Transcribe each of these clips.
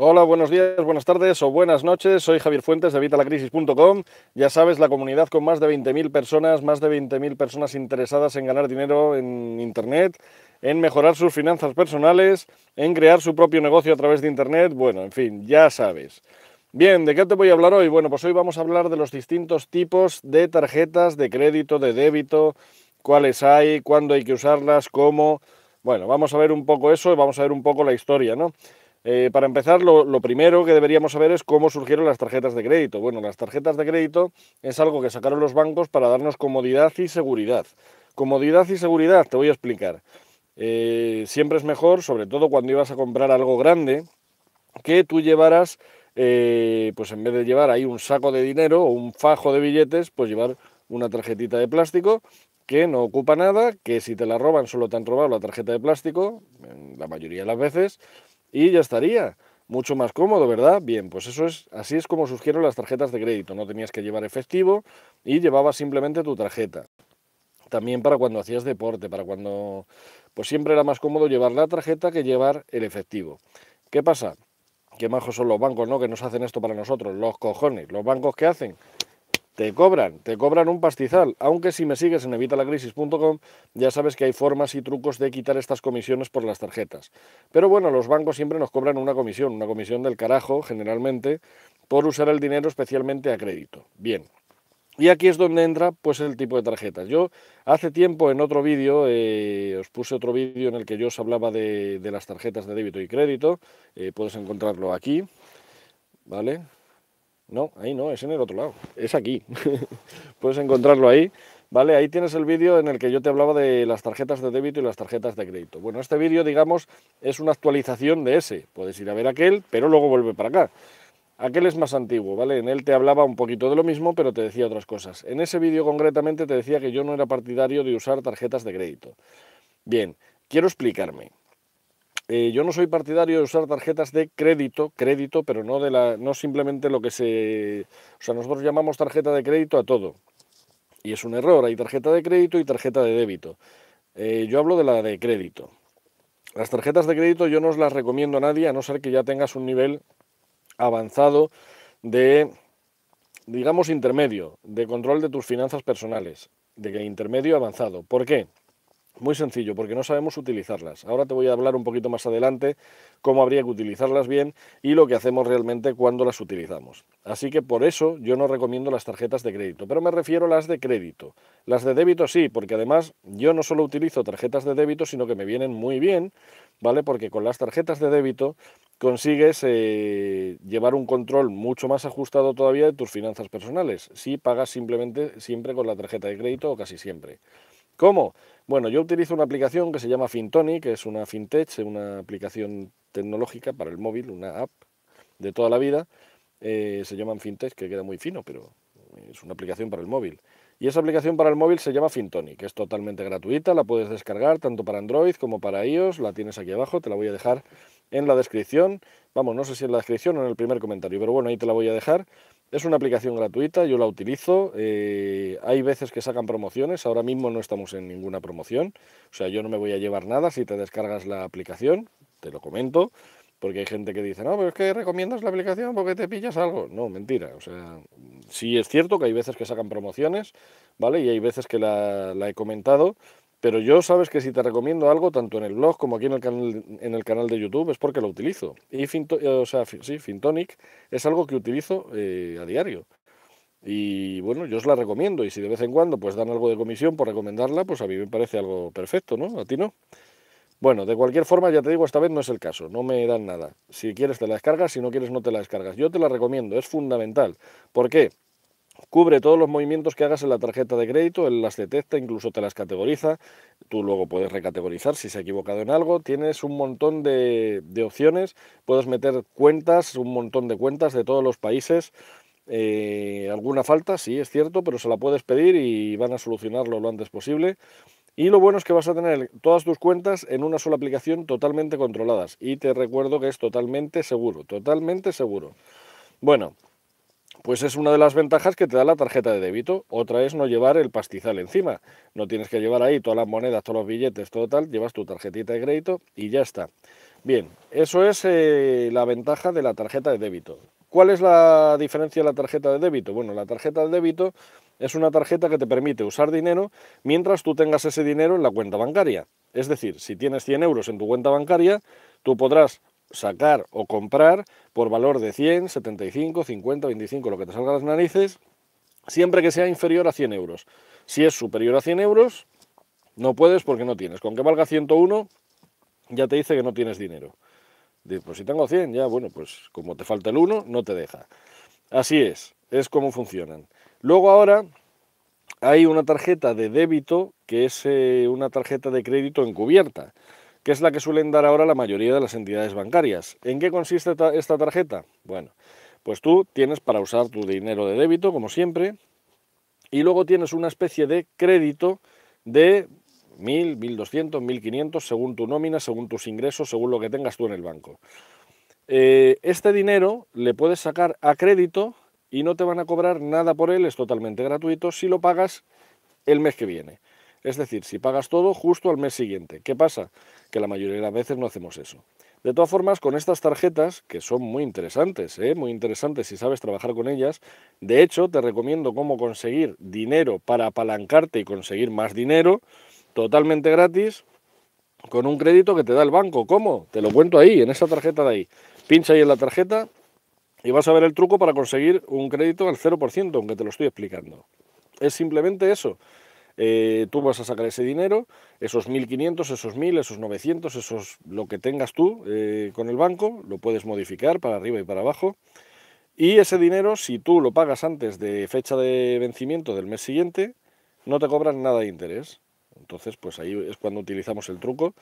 Hola, buenos días, buenas tardes o buenas noches. Soy Javier Fuentes de Evitalacrisis.com. Ya sabes, la comunidad con más de 20.000 personas, más de 20.000 personas interesadas en ganar dinero en Internet, en mejorar sus finanzas personales, en crear su propio negocio a través de Internet. Bueno, en fin, ya sabes. Bien, ¿de qué te voy a hablar hoy? Bueno, pues hoy vamos a hablar de los distintos tipos de tarjetas de crédito, de débito, cuáles hay, cuándo hay que usarlas, cómo. Bueno, vamos a ver un poco eso y vamos a ver un poco la historia, ¿no? Eh, para empezar, lo, primero que deberíamos saber es cómo surgieron las tarjetas de crédito. Bueno, las tarjetas de crédito es algo que sacaron los bancos para darnos comodidad y seguridad. Comodidad y seguridad, te voy a explicar. Eh, siempre es mejor, sobre todo cuando ibas a comprar algo grande, que tú llevaras, eh, pues en vez de llevar ahí un saco de dinero o un fajo de billetes, pues llevar una tarjetita de plástico que no ocupa nada, que si te la roban solo te han robado la tarjeta de plástico, la mayoría de las veces, y ya estaría. Mucho más cómodo, ¿verdad? Bien, pues eso es, así es como surgieron las tarjetas de crédito. No tenías que llevar efectivo y llevabas simplemente tu tarjeta. También para cuando hacías deporte, para cuando, pues siempre era más cómodo llevar la tarjeta que llevar el efectivo. ¿Qué pasa? Qué majos son los bancos, ¿no? Que nos hacen esto para nosotros, los cojones. Los bancos que hacen te cobran, te cobran un pastizal, aunque si me sigues en evitalacrisis.com ya sabes que hay formas y trucos de quitar estas comisiones por las tarjetas. Pero bueno, los bancos siempre nos cobran una comisión, una comisión del carajo generalmente, por usar el dinero especialmente a crédito. Bien. Y aquí es donde entra pues el tipo de tarjetas. Yo hace tiempo en otro vídeo eh, os puse otro vídeo en el que yo os hablaba de, las tarjetas de débito y crédito. Eh, puedes encontrarlo aquí, ¿vale? No, ahí no, es en el otro lado, es aquí. Puedes encontrarlo ahí, ¿vale? Ahí tienes el vídeo en el que yo te hablaba de las tarjetas de débito y las tarjetas de crédito. Bueno, este vídeo, digamos, es una actualización de ese. Puedes ir a ver aquel, pero luego vuelve para acá. Aquel es más antiguo, ¿vale? En él te hablaba un poquito de lo mismo, pero te decía otras cosas. En ese vídeo concretamente te decía que yo no era partidario de usar tarjetas de crédito. Bien, quiero explicarme. Eh, yo no soy partidario de usar tarjetas de crédito, crédito, pero no, de la, no simplemente lo que se... O sea, nosotros llamamos tarjeta de crédito a todo. Y es un error, hay tarjeta de crédito y tarjeta de débito. Eh, yo hablo de la de crédito. Las tarjetas de crédito yo no os las recomiendo a nadie, a no ser que ya tengas un nivel avanzado de, digamos, intermedio, de control de tus finanzas personales, de intermedio avanzado. ¿Por qué? Muy sencillo, porque no sabemos utilizarlas. Ahora te voy a hablar un poquito más adelante cómo habría que utilizarlas bien y lo que hacemos realmente cuando las utilizamos. Así que por eso yo no recomiendo las tarjetas de crédito, pero me refiero a las de crédito. Las de débito sí, porque además yo no solo utilizo tarjetas de débito, sino que me vienen muy bien, ¿vale? Porque con las tarjetas de débito consigues eh, llevar un control mucho más ajustado todavía de tus finanzas personales, si pagas simplemente siempre con la tarjeta de crédito o casi siempre. ¿Cómo? Bueno, yo utilizo una aplicación que se llama Fintoni, que es una fintech, una aplicación tecnológica para el móvil, una app de toda la vida. Eh, se llama fintech, que queda muy fino, pero es una aplicación para el móvil. Y esa aplicación para el móvil se llama Fintoni, que es totalmente gratuita, la puedes descargar tanto para Android como para iOS, la tienes aquí abajo, te la voy a dejar en la descripción. Vamos, no sé si en la descripción o en el primer comentario, pero bueno, ahí te la voy a dejar. Es una aplicación gratuita, yo la utilizo. Eh, hay veces que sacan promociones, ahora mismo no estamos en ninguna promoción. O sea, yo no me voy a llevar nada si te descargas la aplicación, te lo comento, porque hay gente que dice, no, pero es que recomiendas la aplicación porque te pillas algo. No, mentira. O sea, sí es cierto que hay veces que sacan promociones, ¿vale? Y hay veces que la, la he comentado, pero yo sabes que si te recomiendo algo, tanto en el blog como aquí en el canal, en el canal de YouTube, es porque lo utilizo. Y o sea, sí, Fintonic es algo que utilizo eh, a diario. Y bueno, yo os la recomiendo. Y si de vez en cuando pues dan algo de comisión por recomendarla, pues a mí me parece algo perfecto, ¿no? A ti no. Bueno, de cualquier forma, ya te digo, esta vez no es el caso, no me dan nada. Si quieres te la descargas, si no quieres no te la descargas. Yo te la recomiendo, es fundamental. ¿Por qué? Cubre todos los movimientos que hagas en la tarjeta de crédito, él las detecta, incluso te las categoriza. Tú luego puedes recategorizar si se ha equivocado en algo. Tienes un montón de, opciones, puedes meter cuentas, un montón de cuentas de todos los países. Eh, alguna falta, sí, es cierto, pero se la puedes pedir y van a solucionarlo lo antes posible. Y lo bueno es que vas a tener todas tus cuentas en una sola aplicación totalmente controladas. Y te recuerdo que es totalmente seguro, totalmente seguro. Bueno, pues es una de las ventajas que te da la tarjeta de débito. Otra es no llevar el pastizal encima. No tienes que llevar ahí todas las monedas, todos los billetes, todo tal. Llevas tu tarjetita de crédito y ya está. Bien, eso es eh, la ventaja de la tarjeta de débito. ¿Cuál es la diferencia de la tarjeta de débito? Bueno, la tarjeta de débito es una tarjeta que te permite usar dinero mientras tú tengas ese dinero en la cuenta bancaria. Es decir, si tienes 100 euros en tu cuenta bancaria, tú podrás sacar o comprar por valor de 100, 75, 50, 25, lo que te salga las narices, siempre que sea inferior a 100 euros. Si es superior a 100 euros, no puedes porque no tienes. Con que valga 101, ya te dice que no tienes dinero. pues si tengo 100, ya bueno, pues como te falta el 1, no te deja. Así es, es como funcionan. Luego ahora hay una tarjeta de débito que es eh, una tarjeta de crédito encubierta, que es la que suelen dar ahora la mayoría de las entidades bancarias. ¿En qué consiste esta tarjeta? Bueno, pues tú tienes para usar tu dinero de débito, como siempre, y luego tienes una especie de crédito de 1.000, 1.200, 1.500, según tu nómina, según tus ingresos, según lo que tengas tú en el banco. Eh, este dinero le puedes sacar a crédito y no te van a cobrar nada por él, es totalmente gratuito si lo pagas el mes que viene. Es decir, si pagas todo justo al mes siguiente. ¿Qué pasa? Que la mayoría de las veces no hacemos eso. De todas formas, con estas tarjetas, que son muy interesantes, ¿eh? muy interesantes si sabes trabajar con ellas, de hecho te recomiendo cómo conseguir dinero para apalancarte y conseguir más dinero, totalmente gratis, con un crédito que te da el banco. ¿Cómo? Te lo cuento ahí, en esa tarjeta de ahí. Pincha ahí en la tarjeta y vas a ver el truco para conseguir un crédito al 0%, aunque te lo estoy explicando. Es simplemente eso. Eh, tú vas a sacar ese dinero, esos 1.500, esos 1.000, esos 900, esos lo que tengas tú eh, con el banco, lo puedes modificar para arriba y para abajo. Y ese dinero, si tú lo pagas antes de fecha de vencimiento del mes siguiente, no te cobran nada de interés. Entonces, pues ahí es cuando utilizamos el truco,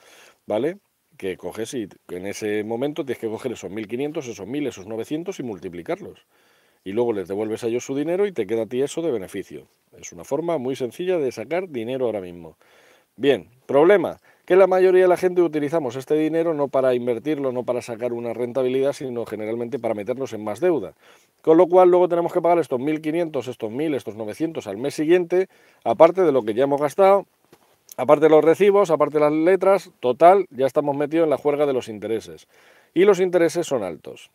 ¿vale? Que coges y en ese momento tienes que coger esos 1.500, esos 1.000, esos 900 y multiplicarlos y luego les devuelves a ellos su dinero y te queda a ti eso de beneficio. Es una forma muy sencilla de sacar dinero ahora mismo. Bien, problema, que la mayoría de la gente utilizamos este dinero no para invertirlo, no para sacar una rentabilidad, sino generalmente para meternos en más deuda. Con lo cual luego tenemos que pagar estos 1.500, estos 1.000, estos 900 al mes siguiente, aparte de lo que ya hemos gastado, aparte de los recibos, aparte de las letras, total, ya estamos metidos en la juerga de los intereses. Y los intereses son altos.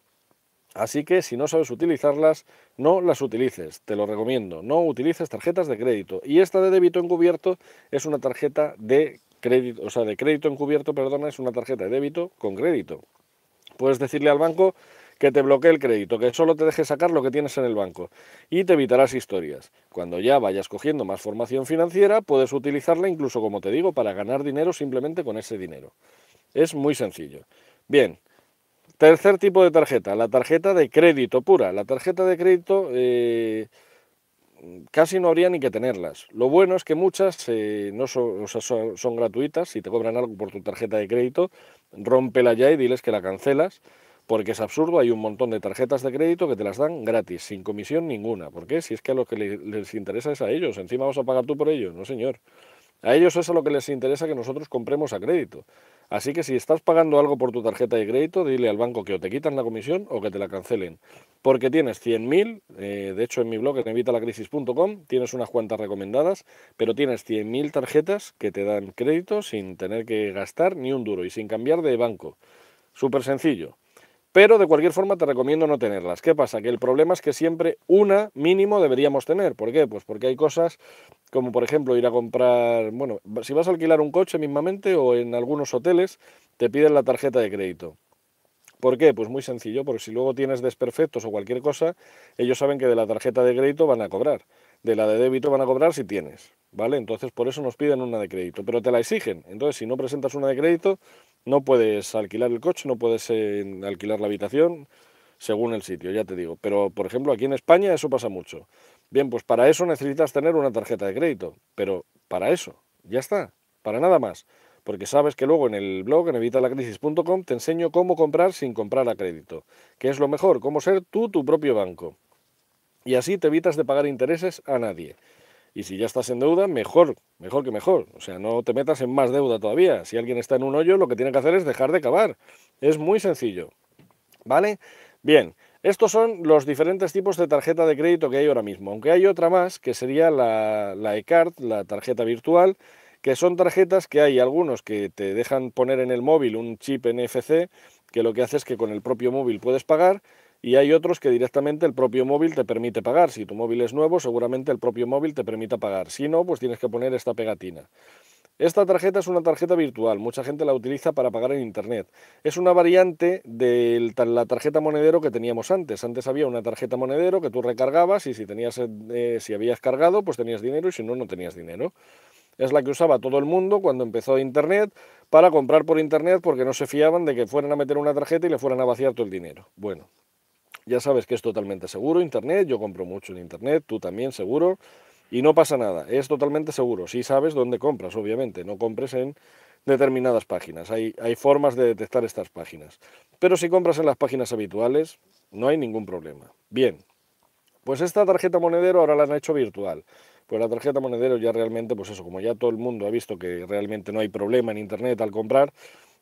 Así que si no sabes utilizarlas, no las utilices, te lo recomiendo. No utilices tarjetas de crédito. Y esta de débito encubierto es una tarjeta de crédito, o sea, de crédito encubierto, perdona, es una tarjeta de débito con crédito. Puedes decirle al banco que te bloquee el crédito, que solo te deje sacar lo que tienes en el banco y te evitarás historias. Cuando ya vayas cogiendo más formación financiera, puedes utilizarla incluso, como te digo, para ganar dinero simplemente con ese dinero. Es muy sencillo. Bien, Tercer tipo de tarjeta, la tarjeta de crédito pura. La tarjeta de crédito eh, casi no habría ni que tenerlas. Lo bueno es que muchas eh, no son, son, gratuitas. Si te cobran algo por tu tarjeta de crédito, rómpela ya y diles que la cancelas. Porque es absurdo, hay un montón de tarjetas de crédito que te las dan gratis, sin comisión ninguna. ¿Por qué? Si es que a lo que les interesa es a ellos. Encima vas a pagar tú por ellos. No, señor. A ellos es a lo que les interesa que nosotros compremos a crédito. Así que si estás pagando algo por tu tarjeta de crédito, dile al banco que o te quitan la comisión o que te la cancelen. Porque tienes 100.000, eh, de hecho en mi blog en evitalacrisis.com tienes unas cuantas recomendadas, pero tienes 100.000 tarjetas que te dan crédito sin tener que gastar ni un duro y sin cambiar de banco. Súper sencillo. Pero de cualquier forma te recomiendo no tenerlas. ¿Qué pasa? Que el problema es que siempre una mínimo deberíamos tener. ¿Por qué? Pues porque hay cosas como por ejemplo ir a comprar, bueno, si vas a alquilar un coche mismamente o en algunos hoteles te piden la tarjeta de crédito. ¿Por qué? Pues muy sencillo, porque si luego tienes desperfectos o cualquier cosa, ellos saben que de la tarjeta de crédito van a cobrar. De la de débito van a cobrar si tienes, ¿vale? Entonces por eso nos piden una de crédito, pero te la exigen. Entonces si no presentas una de crédito, no puedes alquilar el coche, no puedes eh, alquilar la habitación según el sitio, ya te digo. Pero, por ejemplo, aquí en España eso pasa mucho. Bien, pues para eso necesitas tener una tarjeta de crédito, pero para eso, ya está, para nada más. Porque sabes que luego en el blog, en evitalacrisis.com, te enseño cómo comprar sin comprar a crédito, que es lo mejor, cómo ser tú tu propio banco. Y así te evitas de pagar intereses a nadie. Y si ya estás en deuda, mejor, mejor que mejor. O sea, no te metas en más deuda todavía. Si alguien está en un hoyo, lo que tiene que hacer es dejar de cavar. Es muy sencillo. ¿Vale? Bien, estos son los diferentes tipos de tarjeta de crédito que hay ahora mismo. Aunque hay otra más, que sería la, la eCard, la tarjeta virtual, que son tarjetas que hay algunos que te dejan poner en el móvil un chip NFC, que lo que hace es que con el propio móvil puedes pagar, y hay otros que directamente el propio móvil te permite pagar. Si tu móvil es nuevo, seguramente el propio móvil te permita pagar. Si no, pues tienes que poner esta pegatina. Esta tarjeta es una tarjeta virtual, mucha gente la utiliza para pagar en Internet. Es una variante de la tarjeta monedero que teníamos antes. Antes había una tarjeta monedero que tú recargabas y si, tenías, eh, si habías cargado, pues tenías dinero y si no, no tenías dinero. Es la que usaba todo el mundo cuando empezó Internet para comprar por Internet porque no se fiaban de que fueran a meter una tarjeta y le fueran a vaciar todo el dinero. Bueno, ya sabes que es totalmente seguro Internet, yo compro mucho en Internet, tú también seguro. Y no pasa nada, es totalmente seguro. Si sabes dónde compras, obviamente, no compres en determinadas páginas. Hay, hay formas de detectar estas páginas. Pero si compras en las páginas habituales, no hay ningún problema. Bien, pues esta tarjeta monedero ahora la han hecho virtual. Pues la tarjeta monedero ya realmente, pues eso, como ya todo el mundo ha visto que realmente no hay problema en Internet al comprar,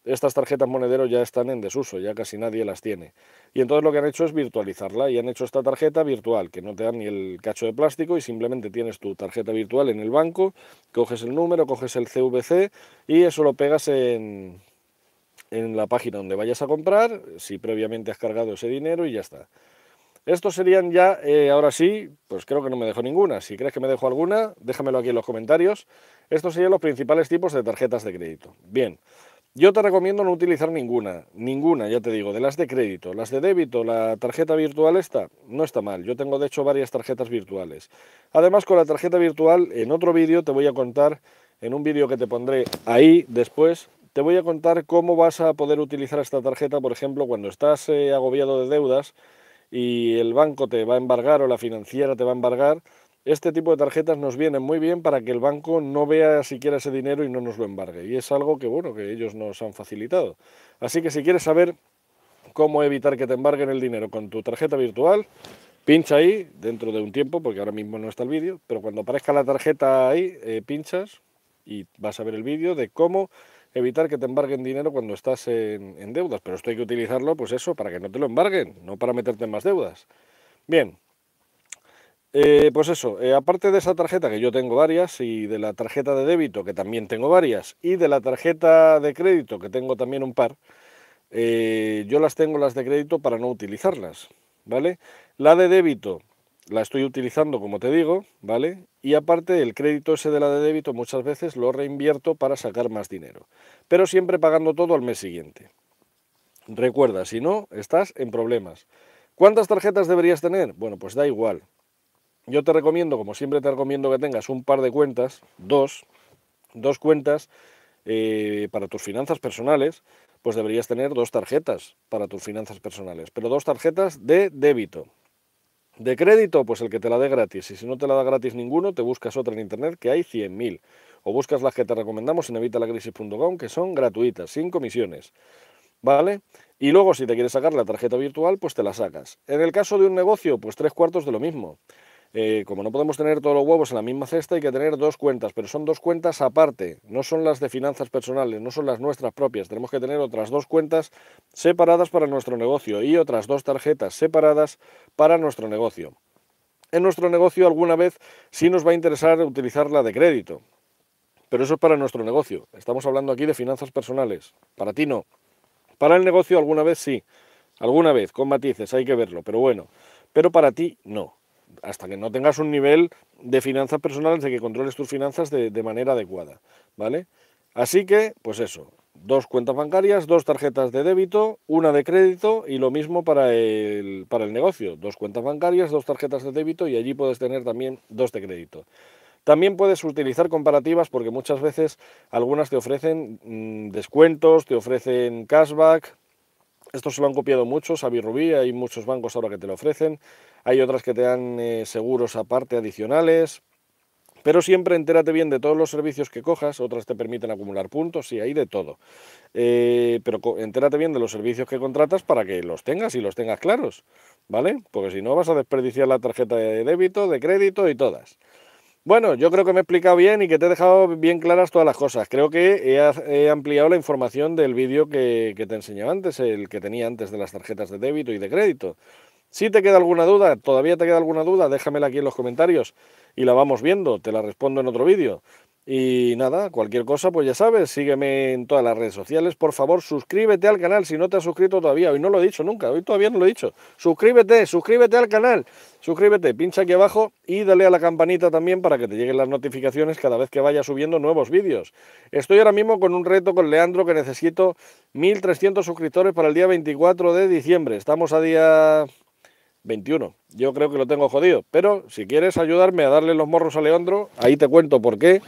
estas tarjetas monedero ya están en desuso, ya casi nadie las tiene. Y entonces lo que han hecho es virtualizarla y han hecho esta tarjeta virtual, que no te dan ni el cacho de plástico y simplemente tienes tu tarjeta virtual en el banco, coges el número, coges el CVC y eso lo pegas en, en la página donde vayas a comprar, si previamente has cargado ese dinero y ya está. Estos serían ya, eh, ahora sí, pues creo que no me dejo ninguna. Si crees que me dejo alguna, déjamelo aquí en los comentarios. Estos serían los principales tipos de tarjetas de crédito. Bien, yo te recomiendo no utilizar ninguna, ninguna, ya te digo, de las de crédito. Las de débito, la tarjeta virtual esta, no está mal. Yo tengo de hecho varias tarjetas virtuales. Además, con la tarjeta virtual, en otro vídeo te voy a contar, en un vídeo que te pondré ahí después, te voy a contar cómo vas a poder utilizar esta tarjeta, por ejemplo, cuando estás eh, agobiado de deudas y el banco te va a embargar o la financiera te va a embargar, este tipo de tarjetas nos vienen muy bien para que el banco no vea siquiera ese dinero y no nos lo embargue. Y es algo que, bueno, que ellos nos han facilitado. Así que si quieres saber cómo evitar que te embarguen el dinero con tu tarjeta virtual, pincha ahí dentro de un tiempo, porque ahora mismo no está el vídeo, pero cuando aparezca la tarjeta ahí, eh, pinchas y vas a ver el vídeo de cómo evitar que te embarguen dinero cuando estás en, en deudas. Pero esto hay que utilizarlo, pues eso, para que no te lo embarguen, no para meterte en más deudas. Bien, eh, pues eso, eh, aparte de esa tarjeta que yo tengo varias y de la tarjeta de débito que también tengo varias y de la tarjeta de crédito que tengo también un par, eh, yo las tengo las de crédito para no utilizarlas, ¿vale? La de débito la estoy utilizando como te digo, ¿vale? Y aparte el crédito ese de la de débito muchas veces lo reinvierto para sacar más dinero, pero siempre pagando todo al mes siguiente. Recuerda, si no, estás en problemas. ¿Cuántas tarjetas deberías tener? Bueno, pues da igual. Yo te recomiendo, como siempre te recomiendo que tengas un par de cuentas, dos, dos cuentas eh, para tus finanzas personales, pues deberías tener dos tarjetas para tus finanzas personales, pero dos tarjetas de débito. De crédito, pues el que te la dé gratis, y si no te la da gratis ninguno, te buscas otra en internet, que hay 100.000, o buscas las que te recomendamos en evitalacrisis.com, que son gratuitas, sin comisiones. ¿Vale? Y luego, si te quieres sacar la tarjeta virtual, pues te la sacas. En el caso de un negocio, pues tres cuartos de lo mismo. Eh, como no podemos tener todos los huevos en la misma cesta, hay que tener dos cuentas, pero son dos cuentas aparte, no son las de finanzas personales, no son las nuestras propias. Tenemos que tener otras dos cuentas separadas para nuestro negocio y otras dos tarjetas separadas para nuestro negocio. En nuestro negocio alguna vez sí nos va a interesar utilizar la de crédito, pero eso es para nuestro negocio. Estamos hablando aquí de finanzas personales. Para ti no. Para el negocio alguna vez sí. Alguna vez, con matices, hay que verlo, pero bueno. Pero para ti no hasta que no tengas un nivel de finanzas personales de que controles tus finanzas de, manera adecuada, ¿vale? Así que, pues eso, dos cuentas bancarias, dos tarjetas de débito, una de crédito y lo mismo para el, para el negocio, dos cuentas bancarias, dos tarjetas de débito y allí puedes tener también dos de crédito. También puedes utilizar comparativas porque muchas veces algunas te ofrecen mm, descuentos, te ofrecen cashback, estos se lo han copiado muchos, a Rubí, hay muchos bancos ahora que te lo ofrecen, hay otras que te dan eh, seguros aparte adicionales, pero siempre entérate bien de todos los servicios que cojas, otras te permiten acumular puntos, y hay de todo. Eh, pero entérate bien de los servicios que contratas para que los tengas y los tengas claros, ¿vale? Porque si no vas a desperdiciar la tarjeta de débito, de crédito y todas. Bueno, yo creo que me he explicado bien y que te he dejado bien claras todas las cosas. Creo que he, ampliado la información del vídeo que, que te enseñaba antes, el que tenía antes de las tarjetas de débito y de crédito. Si te queda alguna duda, todavía te queda alguna duda, déjamela aquí en los comentarios y la vamos viendo, te la respondo en otro vídeo. Y nada, cualquier cosa, pues ya sabes, sígueme en todas las redes sociales. Por favor, suscríbete al canal si no te has suscrito todavía. Hoy no lo he dicho nunca, hoy todavía no lo he dicho. Suscríbete, suscríbete al canal. Suscríbete, pincha aquí abajo y dale a la campanita también para que te lleguen las notificaciones cada vez que vaya subiendo nuevos vídeos. Estoy ahora mismo con un reto con Leandro que necesito 1300 suscriptores para el día 24 de diciembre. Estamos a día 21. Yo creo que lo tengo jodido. Pero si quieres ayudarme a darle los morros a Leandro, ahí te cuento por qué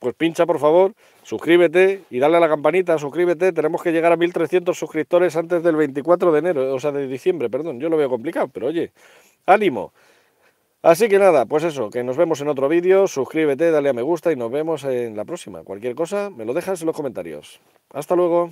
pues pincha por favor, suscríbete y dale a la campanita, suscríbete. Tenemos que llegar a 1300 suscriptores antes del 24 de enero, o sea, de diciembre, perdón. Yo lo veo complicado, pero oye, ánimo. Así que nada, pues eso, que nos vemos en otro vídeo, suscríbete, dale a me gusta y nos vemos en la próxima. Cualquier cosa, me lo dejas en los comentarios. Hasta luego.